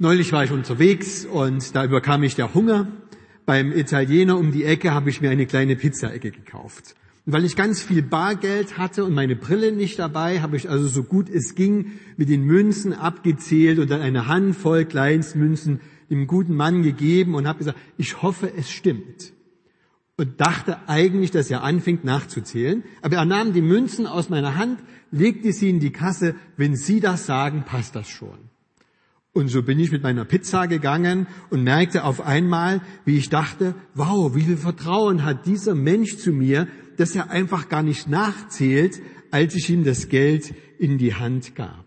Neulich war ich unterwegs und da überkam mich der Hunger. Beim Italiener um die Ecke habe ich mir eine kleine Pizzaecke gekauft. Und weil ich ganz viel Bargeld hatte und meine Brille nicht dabei, habe ich also so gut es ging mit den Münzen abgezählt und dann eine Handvoll Kleinstmünzen dem guten Mann gegeben und habe gesagt, ich hoffe, es stimmt. Und dachte eigentlich, dass er anfängt nachzuzählen. Aber er nahm die Münzen aus meiner Hand, legte sie in die Kasse. Wenn Sie das sagen, passt das schon. Und so bin ich mit meiner Pizza gegangen und merkte auf einmal, wie ich dachte, wow, wie viel Vertrauen hat dieser Mensch zu mir, dass er einfach gar nicht nachzählt, als ich ihm das Geld in die Hand gab.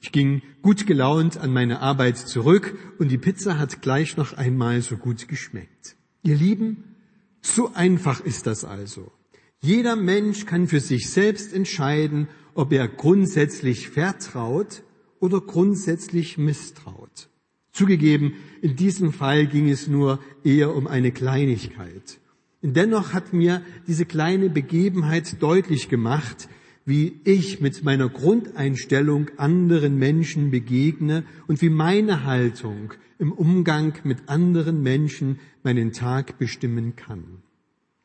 Ich ging gut gelaunt an meine Arbeit zurück und die Pizza hat gleich noch einmal so gut geschmeckt. Ihr Lieben, so einfach ist das also. Jeder Mensch kann für sich selbst entscheiden, ob er grundsätzlich vertraut oder grundsätzlich misstraut. Zugegeben, in diesem Fall ging es nur eher um eine Kleinigkeit. Dennoch hat mir diese kleine Begebenheit deutlich gemacht, wie ich mit meiner Grundeinstellung anderen Menschen begegne und wie meine Haltung im Umgang mit anderen Menschen meinen Tag bestimmen kann.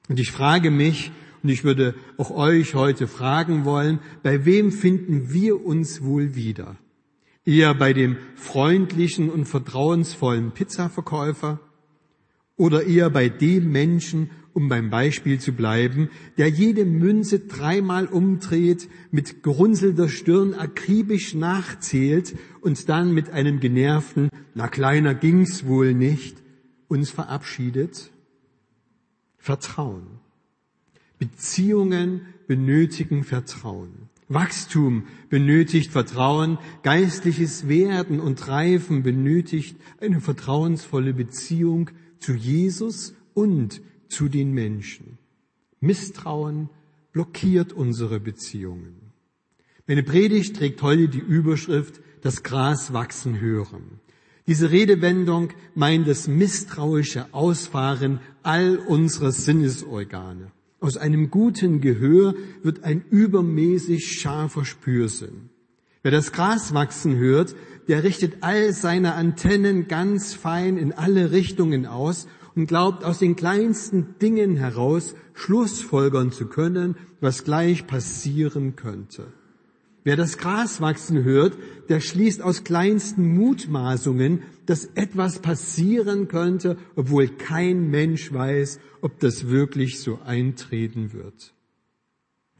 Und ich frage mich, und ich würde auch euch heute fragen wollen, bei wem finden wir uns wohl wieder? Eher bei dem freundlichen und vertrauensvollen Pizzaverkäufer oder eher bei dem Menschen, um beim Beispiel zu bleiben, der jede Münze dreimal umdreht, mit gerunzelter Stirn akribisch nachzählt und dann mit einem genervten, na kleiner ging's wohl nicht, uns verabschiedet? Vertrauen. Beziehungen benötigen Vertrauen. Wachstum benötigt Vertrauen, geistliches Werden und Reifen benötigt eine vertrauensvolle Beziehung zu Jesus und zu den Menschen. Misstrauen blockiert unsere Beziehungen. Meine Predigt trägt heute die Überschrift Das Gras wachsen hören. Diese Redewendung meint das misstrauische Ausfahren all unserer Sinnesorgane. Aus einem guten Gehör wird ein übermäßig scharfer Spürsinn. Wer das Gras wachsen hört, der richtet all seine Antennen ganz fein in alle Richtungen aus und glaubt aus den kleinsten Dingen heraus Schlussfolgern zu können, was gleich passieren könnte. Wer das Gras wachsen hört, der schließt aus kleinsten Mutmaßungen, dass etwas passieren könnte, obwohl kein Mensch weiß, ob das wirklich so eintreten wird.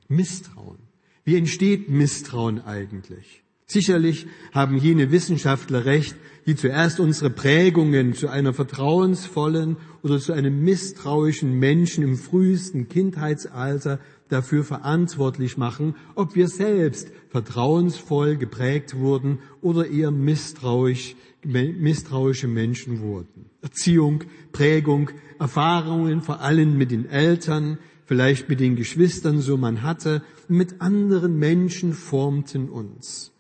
Misstrauen. Wie entsteht Misstrauen eigentlich? Sicherlich haben jene Wissenschaftler recht, die zuerst unsere Prägungen zu einer vertrauensvollen oder zu einem misstrauischen Menschen im frühesten Kindheitsalter dafür verantwortlich machen, ob wir selbst vertrauensvoll geprägt wurden oder eher misstrauisch, misstrauische Menschen wurden. Erziehung, Prägung, Erfahrungen vor allem mit den Eltern, vielleicht mit den Geschwistern, so man hatte, mit anderen Menschen formten uns.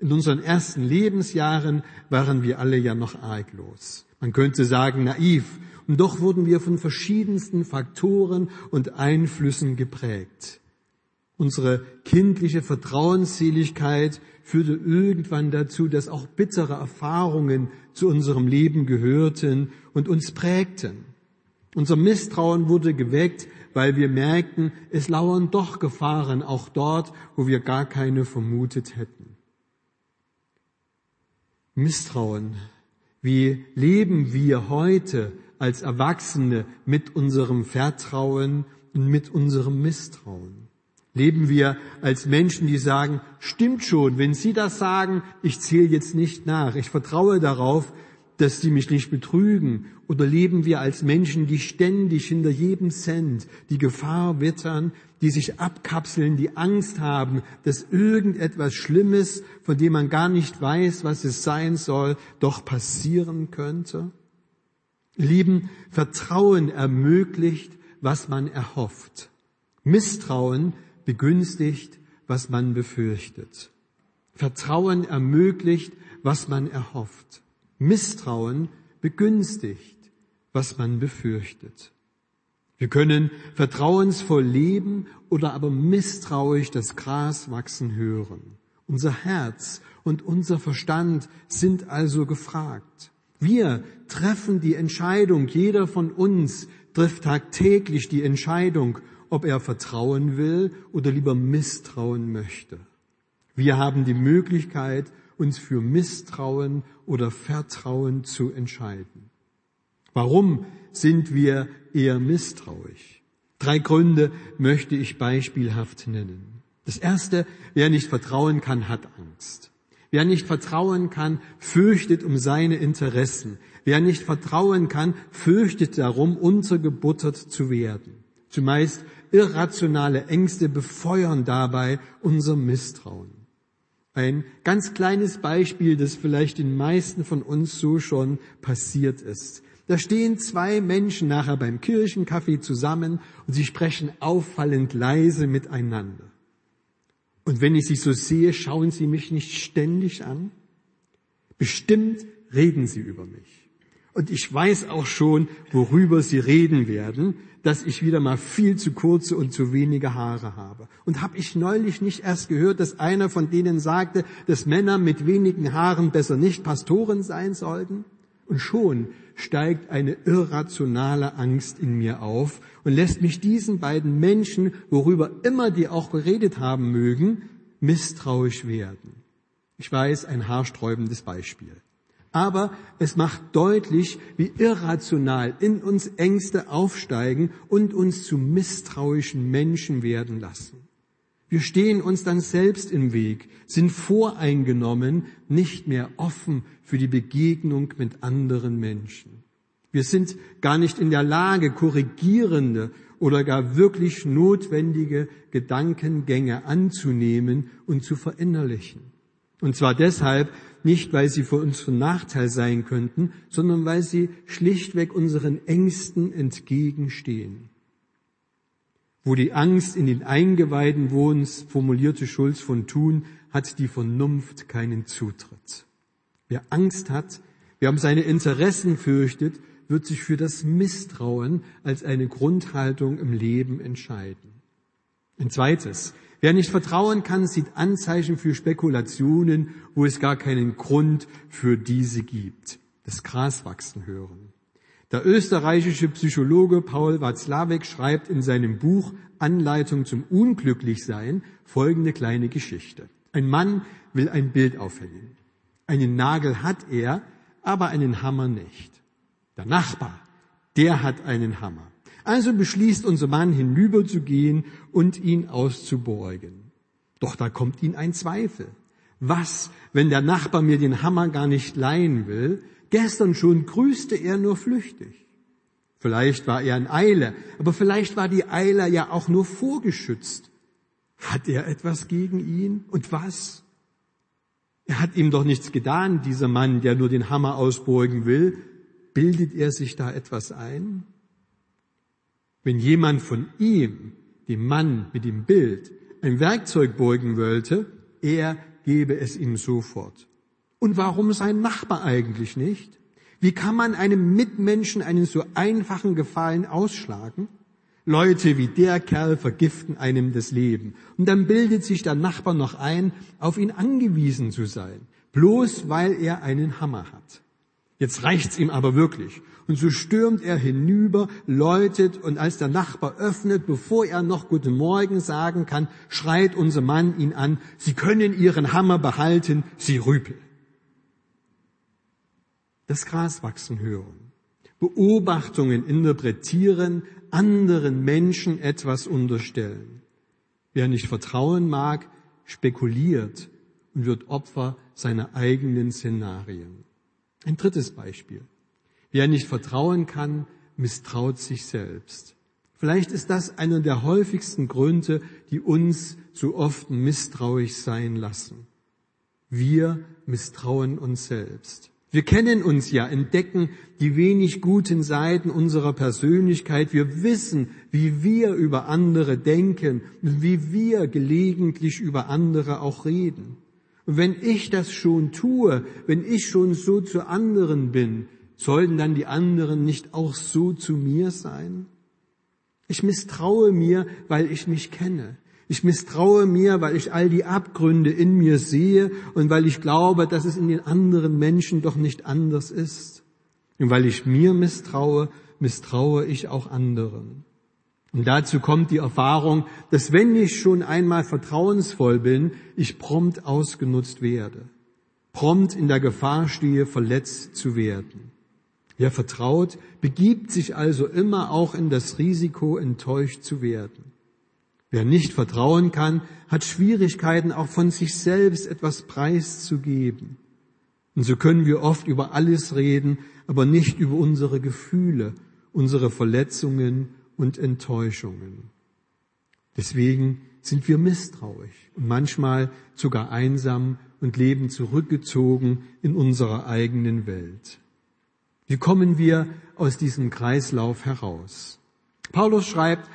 In unseren ersten Lebensjahren waren wir alle ja noch arglos. Man könnte sagen naiv und doch wurden wir von verschiedensten Faktoren und Einflüssen geprägt. Unsere kindliche Vertrauensseligkeit führte irgendwann dazu, dass auch bittere Erfahrungen zu unserem Leben gehörten und uns prägten. Unser Misstrauen wurde geweckt, weil wir merkten, es lauern doch Gefahren auch dort, wo wir gar keine vermutet hätten. Misstrauen. Wie leben wir heute als Erwachsene mit unserem Vertrauen und mit unserem Misstrauen? Leben wir als Menschen, die sagen, stimmt schon, wenn Sie das sagen, ich zähle jetzt nicht nach, ich vertraue darauf, dass Sie mich nicht betrügen? Oder leben wir als Menschen, die ständig hinter jedem Cent die Gefahr wittern, die sich abkapseln, die Angst haben, dass irgendetwas Schlimmes, von dem man gar nicht weiß, was es sein soll, doch passieren könnte? Lieben, Vertrauen ermöglicht, was man erhofft. Misstrauen begünstigt, was man befürchtet. Vertrauen ermöglicht, was man erhofft. Misstrauen begünstigt, was man befürchtet. Wir können vertrauensvoll leben oder aber misstrauisch das Gras wachsen hören. Unser Herz und unser Verstand sind also gefragt. Wir treffen die Entscheidung, jeder von uns trifft tagtäglich die Entscheidung, ob er vertrauen will oder lieber misstrauen möchte. Wir haben die Möglichkeit, uns für Misstrauen oder Vertrauen zu entscheiden. Warum sind wir eher misstrauisch? Drei Gründe möchte ich beispielhaft nennen. Das erste, wer nicht vertrauen kann, hat Angst. Wer nicht vertrauen kann, fürchtet um seine Interessen. Wer nicht vertrauen kann, fürchtet darum, untergebuttert zu werden. Zumeist irrationale Ängste befeuern dabei unser Misstrauen. Ein ganz kleines Beispiel, das vielleicht den meisten von uns so schon passiert ist. Da stehen zwei Menschen nachher beim Kirchenkaffee zusammen und sie sprechen auffallend leise miteinander. Und wenn ich sie so sehe, schauen sie mich nicht ständig an. Bestimmt reden sie über mich. Und ich weiß auch schon, worüber sie reden werden, dass ich wieder mal viel zu kurze und zu wenige Haare habe. Und habe ich neulich nicht erst gehört, dass einer von denen sagte, dass Männer mit wenigen Haaren besser nicht Pastoren sein sollten? Und schon steigt eine irrationale Angst in mir auf und lässt mich diesen beiden Menschen, worüber immer die auch geredet haben mögen, misstrauisch werden. Ich weiß, ein haarsträubendes Beispiel. Aber es macht deutlich, wie irrational in uns Ängste aufsteigen und uns zu misstrauischen Menschen werden lassen. Wir stehen uns dann selbst im Weg, sind voreingenommen, nicht mehr offen für die Begegnung mit anderen Menschen. Wir sind gar nicht in der Lage, korrigierende oder gar wirklich notwendige Gedankengänge anzunehmen und zu verinnerlichen. Und zwar deshalb nicht, weil sie für uns von Nachteil sein könnten, sondern weil sie schlichtweg unseren Ängsten entgegenstehen. Wo die Angst in den Eingeweiden wohnt, formulierte Schulz von Thun, hat die Vernunft keinen Zutritt. Wer Angst hat, wer um seine Interessen fürchtet, wird sich für das Misstrauen als eine Grundhaltung im Leben entscheiden. Ein zweites. Wer nicht vertrauen kann, sieht Anzeichen für Spekulationen, wo es gar keinen Grund für diese gibt. Das Gras wachsen hören. Der österreichische Psychologe Paul Watzlawick schreibt in seinem Buch Anleitung zum Unglücklichsein folgende kleine Geschichte. Ein Mann will ein Bild aufhängen. Einen Nagel hat er, aber einen Hammer nicht. Der Nachbar, der hat einen Hammer. Also beschließt unser Mann hinüberzugehen und ihn auszuborgen. Doch da kommt ihn ein Zweifel. Was, wenn der Nachbar mir den Hammer gar nicht leihen will? Gestern schon grüßte er nur flüchtig. Vielleicht war er in Eile, aber vielleicht war die Eile ja auch nur vorgeschützt. Hat er etwas gegen ihn? Und was? Er hat ihm doch nichts getan, dieser Mann, der nur den Hammer ausborgen will. Bildet er sich da etwas ein? Wenn jemand von ihm, dem Mann mit dem Bild, ein Werkzeug beugen wollte, er gebe es ihm sofort. Und warum sein Nachbar eigentlich nicht? Wie kann man einem Mitmenschen einen so einfachen Gefallen ausschlagen? Leute wie der Kerl vergiften einem das Leben. Und dann bildet sich der Nachbar noch ein, auf ihn angewiesen zu sein, bloß weil er einen Hammer hat. Jetzt reicht's ihm aber wirklich. Und so stürmt er hinüber, läutet und als der Nachbar öffnet, bevor er noch Guten Morgen sagen kann, schreit unser Mann ihn an, Sie können Ihren Hammer behalten, Sie Rüpel. Das Gras wachsen hören. Beobachtungen interpretieren, anderen Menschen etwas unterstellen. Wer nicht vertrauen mag, spekuliert und wird Opfer seiner eigenen Szenarien. Ein drittes Beispiel. Wer nicht vertrauen kann, misstraut sich selbst. Vielleicht ist das einer der häufigsten Gründe, die uns so oft misstrauisch sein lassen. Wir misstrauen uns selbst. Wir kennen uns ja, entdecken die wenig guten Seiten unserer Persönlichkeit. Wir wissen, wie wir über andere denken und wie wir gelegentlich über andere auch reden. Und wenn ich das schon tue, wenn ich schon so zu anderen bin, sollten dann die anderen nicht auch so zu mir sein? Ich misstraue mir, weil ich mich kenne. Ich misstraue mir, weil ich all die Abgründe in mir sehe und weil ich glaube, dass es in den anderen Menschen doch nicht anders ist. Und weil ich mir misstraue, misstraue ich auch anderen. Und dazu kommt die Erfahrung, dass wenn ich schon einmal vertrauensvoll bin, ich prompt ausgenutzt werde, prompt in der Gefahr stehe, verletzt zu werden. Wer vertraut, begibt sich also immer auch in das Risiko, enttäuscht zu werden. Wer nicht vertrauen kann, hat Schwierigkeiten, auch von sich selbst etwas preiszugeben. Und so können wir oft über alles reden, aber nicht über unsere Gefühle, unsere Verletzungen und Enttäuschungen. Deswegen sind wir misstrauisch und manchmal sogar einsam und leben zurückgezogen in unserer eigenen Welt. Wie kommen wir aus diesem Kreislauf heraus? Paulus schreibt,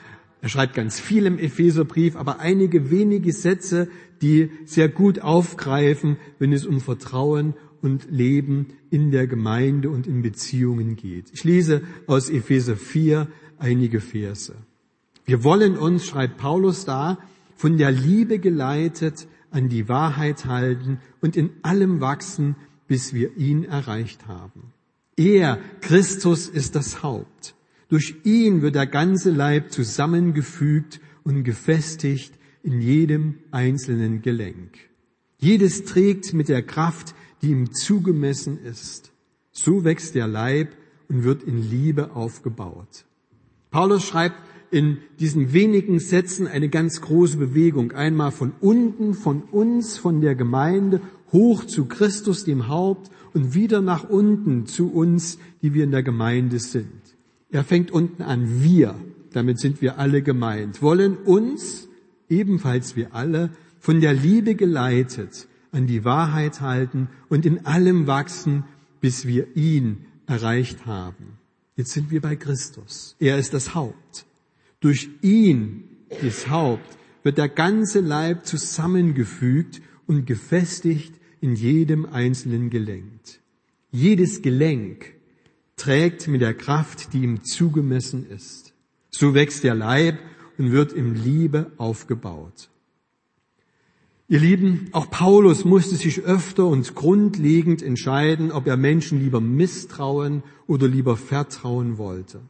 er schreibt ganz viel im Epheserbrief, aber einige wenige Sätze, die sehr gut aufgreifen, wenn es um Vertrauen und Leben in der Gemeinde und in Beziehungen geht. Ich lese aus Epheser 4 einige Verse. Wir wollen uns, schreibt Paulus da, von der Liebe geleitet an die Wahrheit halten und in allem wachsen, bis wir ihn erreicht haben. Er, Christus, ist das Haupt. Durch ihn wird der ganze Leib zusammengefügt und gefestigt in jedem einzelnen Gelenk. Jedes trägt mit der Kraft, die ihm zugemessen ist. So wächst der Leib und wird in Liebe aufgebaut. Paulus schreibt in diesen wenigen Sätzen eine ganz große Bewegung. Einmal von unten, von uns, von der Gemeinde, hoch zu Christus, dem Haupt, und wieder nach unten zu uns, die wir in der Gemeinde sind. Er fängt unten an, wir, damit sind wir alle gemeint, wollen uns, ebenfalls wir alle, von der Liebe geleitet, an die Wahrheit halten und in allem wachsen, bis wir ihn erreicht haben. Jetzt sind wir bei Christus. Er ist das Haupt. Durch ihn, das Haupt, wird der ganze Leib zusammengefügt und gefestigt in jedem einzelnen Gelenk. Jedes Gelenk trägt mit der Kraft, die ihm zugemessen ist. So wächst der Leib und wird im Liebe aufgebaut. Ihr Lieben, auch Paulus musste sich öfter und grundlegend entscheiden, ob er Menschen lieber misstrauen oder lieber vertrauen wollte.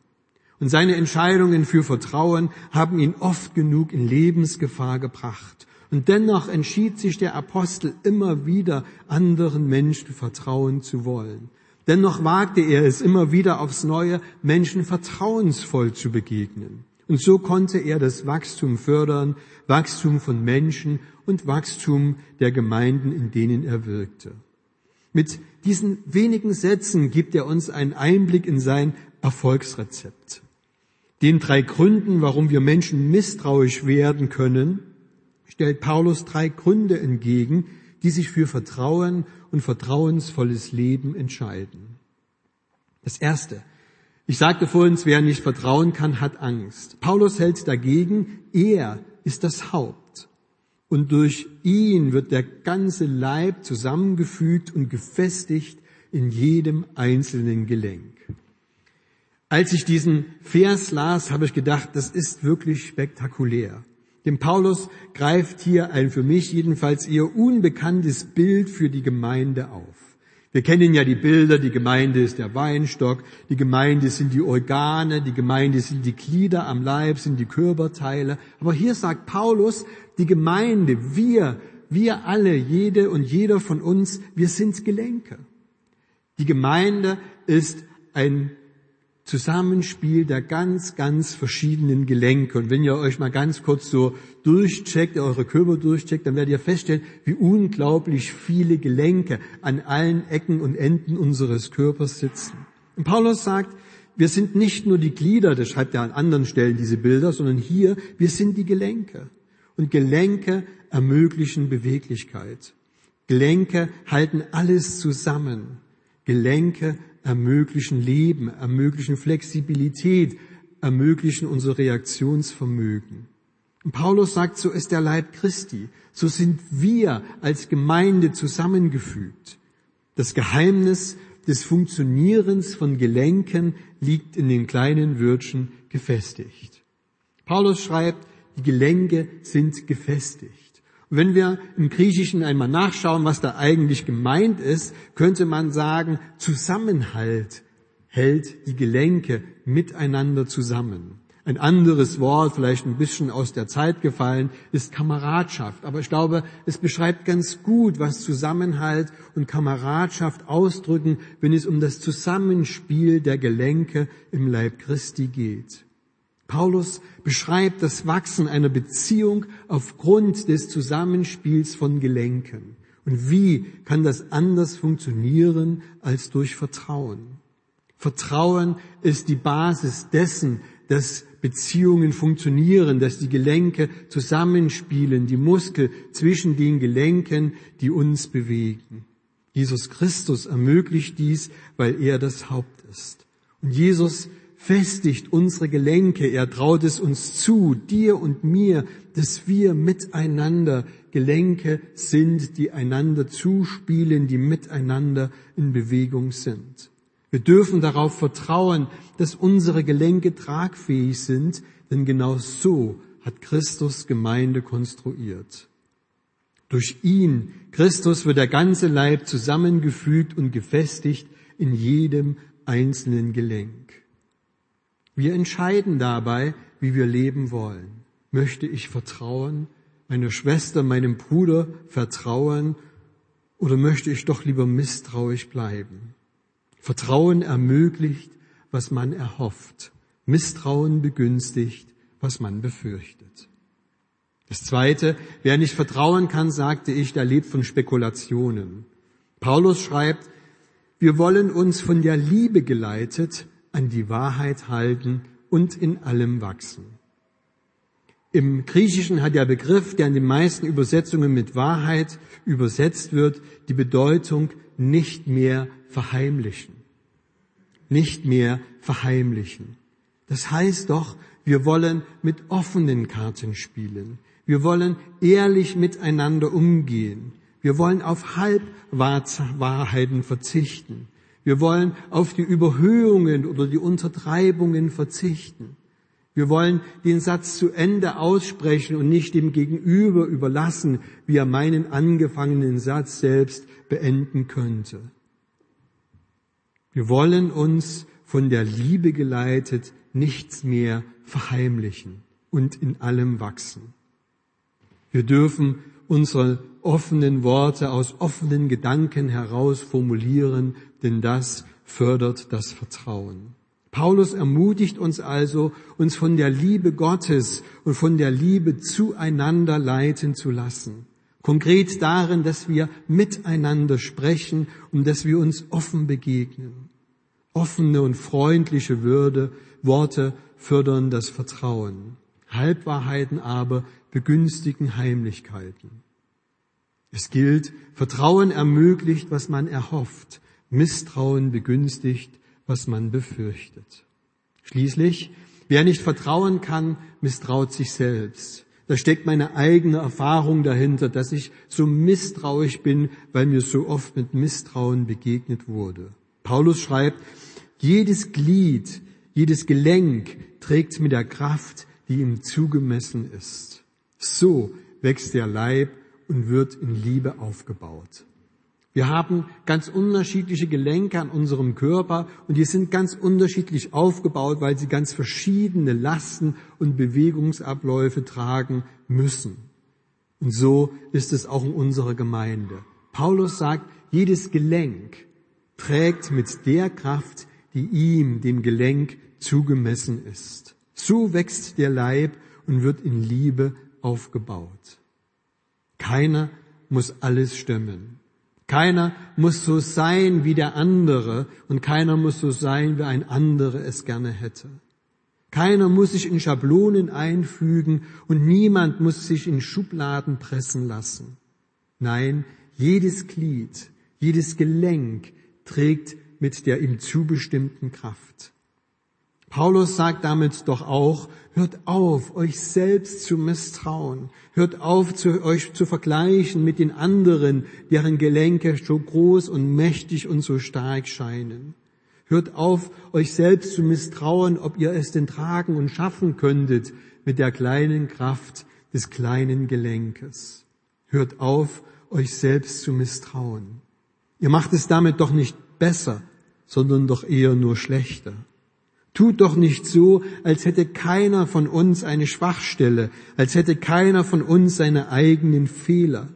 Und seine Entscheidungen für Vertrauen haben ihn oft genug in Lebensgefahr gebracht. Und dennoch entschied sich der Apostel immer wieder, anderen Menschen vertrauen zu wollen. Dennoch wagte er es immer wieder aufs Neue, Menschen vertrauensvoll zu begegnen. Und so konnte er das Wachstum fördern, Wachstum von Menschen und Wachstum der Gemeinden, in denen er wirkte. Mit diesen wenigen Sätzen gibt er uns einen Einblick in sein Erfolgsrezept. Den drei Gründen, warum wir Menschen misstrauisch werden können, stellt Paulus drei Gründe entgegen, die sich für Vertrauen und vertrauensvolles Leben entscheiden. Das erste. Ich sagte vorhin, wer nicht vertrauen kann, hat Angst. Paulus hält dagegen, er ist das Haupt. Und durch ihn wird der ganze Leib zusammengefügt und gefestigt in jedem einzelnen Gelenk. Als ich diesen Vers las, habe ich gedacht, das ist wirklich spektakulär. Denn Paulus greift hier ein für mich jedenfalls eher unbekanntes Bild für die Gemeinde auf. Wir kennen ja die Bilder, die Gemeinde ist der Weinstock, die Gemeinde sind die Organe, die Gemeinde sind die Glieder am Leib, sind die Körperteile. Aber hier sagt Paulus, die Gemeinde, wir, wir alle, jede und jeder von uns, wir sind Gelenke. Die Gemeinde ist ein Zusammenspiel der ganz, ganz verschiedenen Gelenke. Und wenn ihr euch mal ganz kurz so durchcheckt, eure Körper durchcheckt, dann werdet ihr feststellen, wie unglaublich viele Gelenke an allen Ecken und Enden unseres Körpers sitzen. Und Paulus sagt, wir sind nicht nur die Glieder, das schreibt er an anderen Stellen diese Bilder, sondern hier, wir sind die Gelenke. Und Gelenke ermöglichen Beweglichkeit. Gelenke halten alles zusammen. Gelenke ermöglichen Leben, ermöglichen Flexibilität, ermöglichen unser Reaktionsvermögen. Und Paulus sagt, so ist der Leib Christi, so sind wir als Gemeinde zusammengefügt. Das Geheimnis des Funktionierens von Gelenken liegt in den kleinen Wörtchen gefestigt. Paulus schreibt, die Gelenke sind gefestigt. Wenn wir im Griechischen einmal nachschauen, was da eigentlich gemeint ist, könnte man sagen, Zusammenhalt hält die Gelenke miteinander zusammen. Ein anderes Wort, vielleicht ein bisschen aus der Zeit gefallen, ist Kameradschaft. Aber ich glaube, es beschreibt ganz gut, was Zusammenhalt und Kameradschaft ausdrücken, wenn es um das Zusammenspiel der Gelenke im Leib Christi geht. Paulus beschreibt das Wachsen einer Beziehung aufgrund des Zusammenspiels von Gelenken. Und wie kann das anders funktionieren als durch Vertrauen? Vertrauen ist die Basis dessen, dass Beziehungen funktionieren, dass die Gelenke zusammenspielen, die Muskel zwischen den Gelenken, die uns bewegen. Jesus Christus ermöglicht dies, weil er das Haupt ist. Und Jesus festigt unsere Gelenke. Er traut es uns zu, dir und mir, dass wir miteinander Gelenke sind, die einander zuspielen, die miteinander in Bewegung sind. Wir dürfen darauf vertrauen, dass unsere Gelenke tragfähig sind, denn genau so hat Christus Gemeinde konstruiert. Durch ihn, Christus, wird der ganze Leib zusammengefügt und gefestigt in jedem einzelnen Gelenk. Wir entscheiden dabei, wie wir leben wollen. Möchte ich vertrauen, meiner Schwester, meinem Bruder vertrauen, oder möchte ich doch lieber misstrauisch bleiben? Vertrauen ermöglicht, was man erhofft. Misstrauen begünstigt, was man befürchtet. Das zweite, wer nicht vertrauen kann, sagte ich, der lebt von Spekulationen. Paulus schreibt, wir wollen uns von der Liebe geleitet an die Wahrheit halten und in allem wachsen. Im Griechischen hat der Begriff, der in den meisten Übersetzungen mit Wahrheit übersetzt wird, die Bedeutung nicht mehr verheimlichen. Nicht mehr verheimlichen. Das heißt doch, wir wollen mit offenen Karten spielen. Wir wollen ehrlich miteinander umgehen. Wir wollen auf Halbwahrheiten verzichten. Wir wollen auf die Überhöhungen oder die Untertreibungen verzichten. Wir wollen den Satz zu Ende aussprechen und nicht dem Gegenüber überlassen, wie er meinen angefangenen Satz selbst beenden könnte. Wir wollen uns von der Liebe geleitet nichts mehr verheimlichen und in allem wachsen. Wir dürfen unsere offenen Worte aus offenen Gedanken heraus formulieren, denn das fördert das Vertrauen. Paulus ermutigt uns also, uns von der Liebe Gottes und von der Liebe zueinander leiten zu lassen. Konkret darin, dass wir miteinander sprechen und dass wir uns offen begegnen. Offene und freundliche Würde, Worte fördern das Vertrauen. Halbwahrheiten aber begünstigen Heimlichkeiten. Es gilt, Vertrauen ermöglicht, was man erhofft. Misstrauen begünstigt, was man befürchtet. Schließlich, wer nicht vertrauen kann, misstraut sich selbst. Da steckt meine eigene Erfahrung dahinter, dass ich so misstrauisch bin, weil mir so oft mit Misstrauen begegnet wurde. Paulus schreibt, jedes Glied, jedes Gelenk trägt mit der Kraft, die ihm zugemessen ist. So wächst der Leib und wird in Liebe aufgebaut. Wir haben ganz unterschiedliche Gelenke an unserem Körper und die sind ganz unterschiedlich aufgebaut, weil sie ganz verschiedene Lasten und Bewegungsabläufe tragen müssen. Und so ist es auch in unserer Gemeinde. Paulus sagt, jedes Gelenk trägt mit der Kraft, die ihm, dem Gelenk, zugemessen ist. So wächst der Leib und wird in Liebe aufgebaut. Keiner muss alles stemmen. Keiner muss so sein wie der andere und keiner muss so sein, wie ein anderer es gerne hätte. Keiner muss sich in Schablonen einfügen und niemand muss sich in Schubladen pressen lassen. Nein, jedes Glied, jedes Gelenk trägt mit der ihm zubestimmten Kraft. Paulus sagt damit doch auch, hört auf, euch selbst zu misstrauen. Hört auf, zu, euch zu vergleichen mit den anderen, deren Gelenke so groß und mächtig und so stark scheinen. Hört auf, euch selbst zu misstrauen, ob ihr es denn tragen und schaffen könntet, mit der kleinen Kraft des kleinen Gelenkes. Hört auf, euch selbst zu misstrauen. Ihr macht es damit doch nicht besser, sondern doch eher nur schlechter. Tut doch nicht so, als hätte keiner von uns eine Schwachstelle, als hätte keiner von uns seine eigenen Fehler.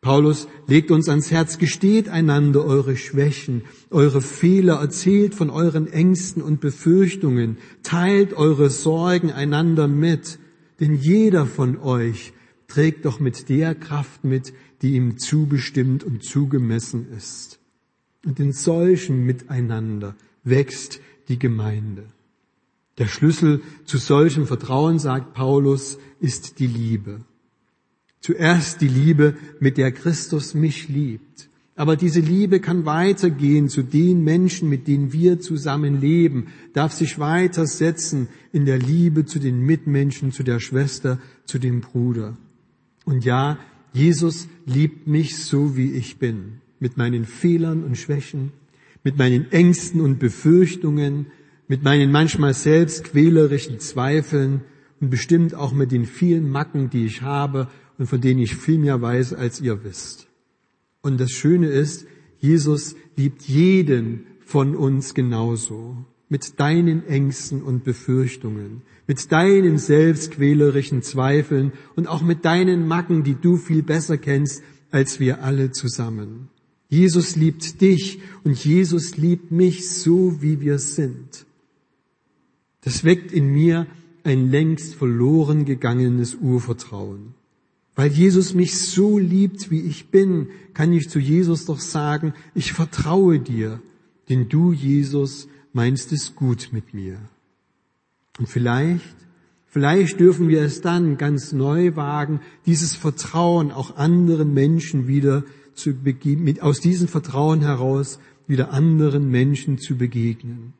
Paulus legt uns ans Herz, gesteht einander eure Schwächen, eure Fehler, erzählt von euren Ängsten und Befürchtungen, teilt eure Sorgen einander mit, denn jeder von euch trägt doch mit der Kraft mit, die ihm zubestimmt und zugemessen ist. Und in solchen Miteinander wächst die Gemeinde. Der Schlüssel zu solchem Vertrauen, sagt Paulus, ist die Liebe. Zuerst die Liebe, mit der Christus mich liebt. Aber diese Liebe kann weitergehen zu den Menschen, mit denen wir zusammen leben, darf sich weitersetzen in der Liebe zu den Mitmenschen, zu der Schwester, zu dem Bruder. Und ja, Jesus liebt mich so, wie ich bin, mit meinen Fehlern und Schwächen, mit meinen Ängsten und Befürchtungen, mit meinen manchmal selbst quälerischen Zweifeln und bestimmt auch mit den vielen Macken, die ich habe und von denen ich viel mehr weiß, als ihr wisst. Und das Schöne ist, Jesus liebt jeden von uns genauso. Mit deinen Ängsten und Befürchtungen, mit deinen selbstquälerischen Zweifeln und auch mit deinen Macken, die du viel besser kennst als wir alle zusammen. Jesus liebt dich und Jesus liebt mich so, wie wir sind. Das weckt in mir ein längst verloren gegangenes Urvertrauen. Weil Jesus mich so liebt, wie ich bin, kann ich zu Jesus doch sagen, ich vertraue dir, denn du, Jesus, meinst es gut mit mir. Und vielleicht, vielleicht dürfen wir es dann ganz neu wagen, dieses Vertrauen auch anderen Menschen wieder zu begegnen, aus diesem Vertrauen heraus wieder anderen Menschen zu begegnen.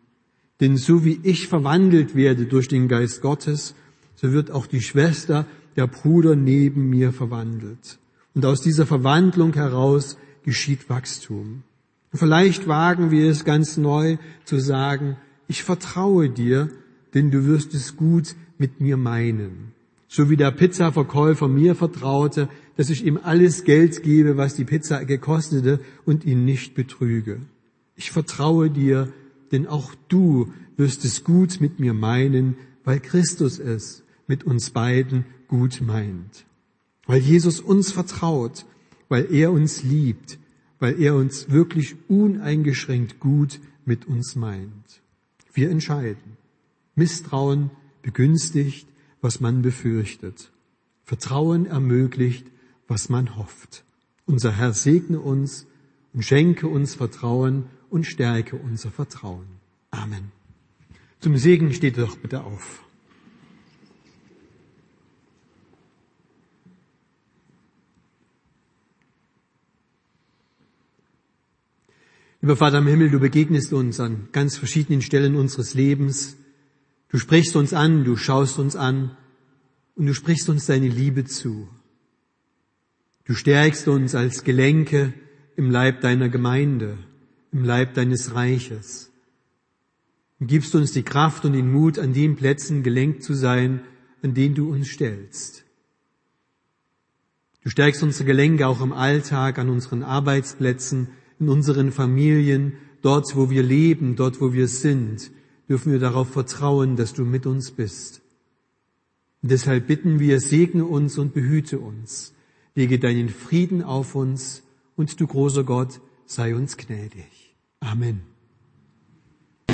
Denn so wie ich verwandelt werde durch den Geist Gottes, so wird auch die Schwester der Bruder neben mir verwandelt. Und aus dieser Verwandlung heraus geschieht Wachstum. vielleicht wagen wir es ganz neu zu sagen, ich vertraue dir, denn du wirst es gut mit mir meinen. So wie der Pizzaverkäufer mir vertraute, dass ich ihm alles Geld gebe, was die Pizza gekostete und ihn nicht betrüge. Ich vertraue dir, denn auch du wirst es gut mit mir meinen, weil Christus es mit uns beiden gut meint. Weil Jesus uns vertraut, weil er uns liebt, weil er uns wirklich uneingeschränkt gut mit uns meint. Wir entscheiden. Misstrauen begünstigt, was man befürchtet. Vertrauen ermöglicht, was man hofft. Unser Herr segne uns und schenke uns Vertrauen und stärke unser Vertrauen. Amen. Zum Segen steht doch bitte auf. Lieber Vater im Himmel, du begegnest uns an ganz verschiedenen Stellen unseres Lebens. Du sprichst uns an, du schaust uns an und du sprichst uns deine Liebe zu. Du stärkst uns als Gelenke im Leib deiner Gemeinde, im Leib deines Reiches. Und gibst uns die Kraft und den Mut, an den Plätzen gelenkt zu sein, an denen du uns stellst. Du stärkst unsere Gelenke auch im Alltag, an unseren Arbeitsplätzen, in unseren Familien, dort wo wir leben, dort wo wir sind, dürfen wir darauf vertrauen, dass du mit uns bist. Und deshalb bitten wir, segne uns und behüte uns, lege deinen Frieden auf uns und du großer Gott, sei uns gnädig. Amen.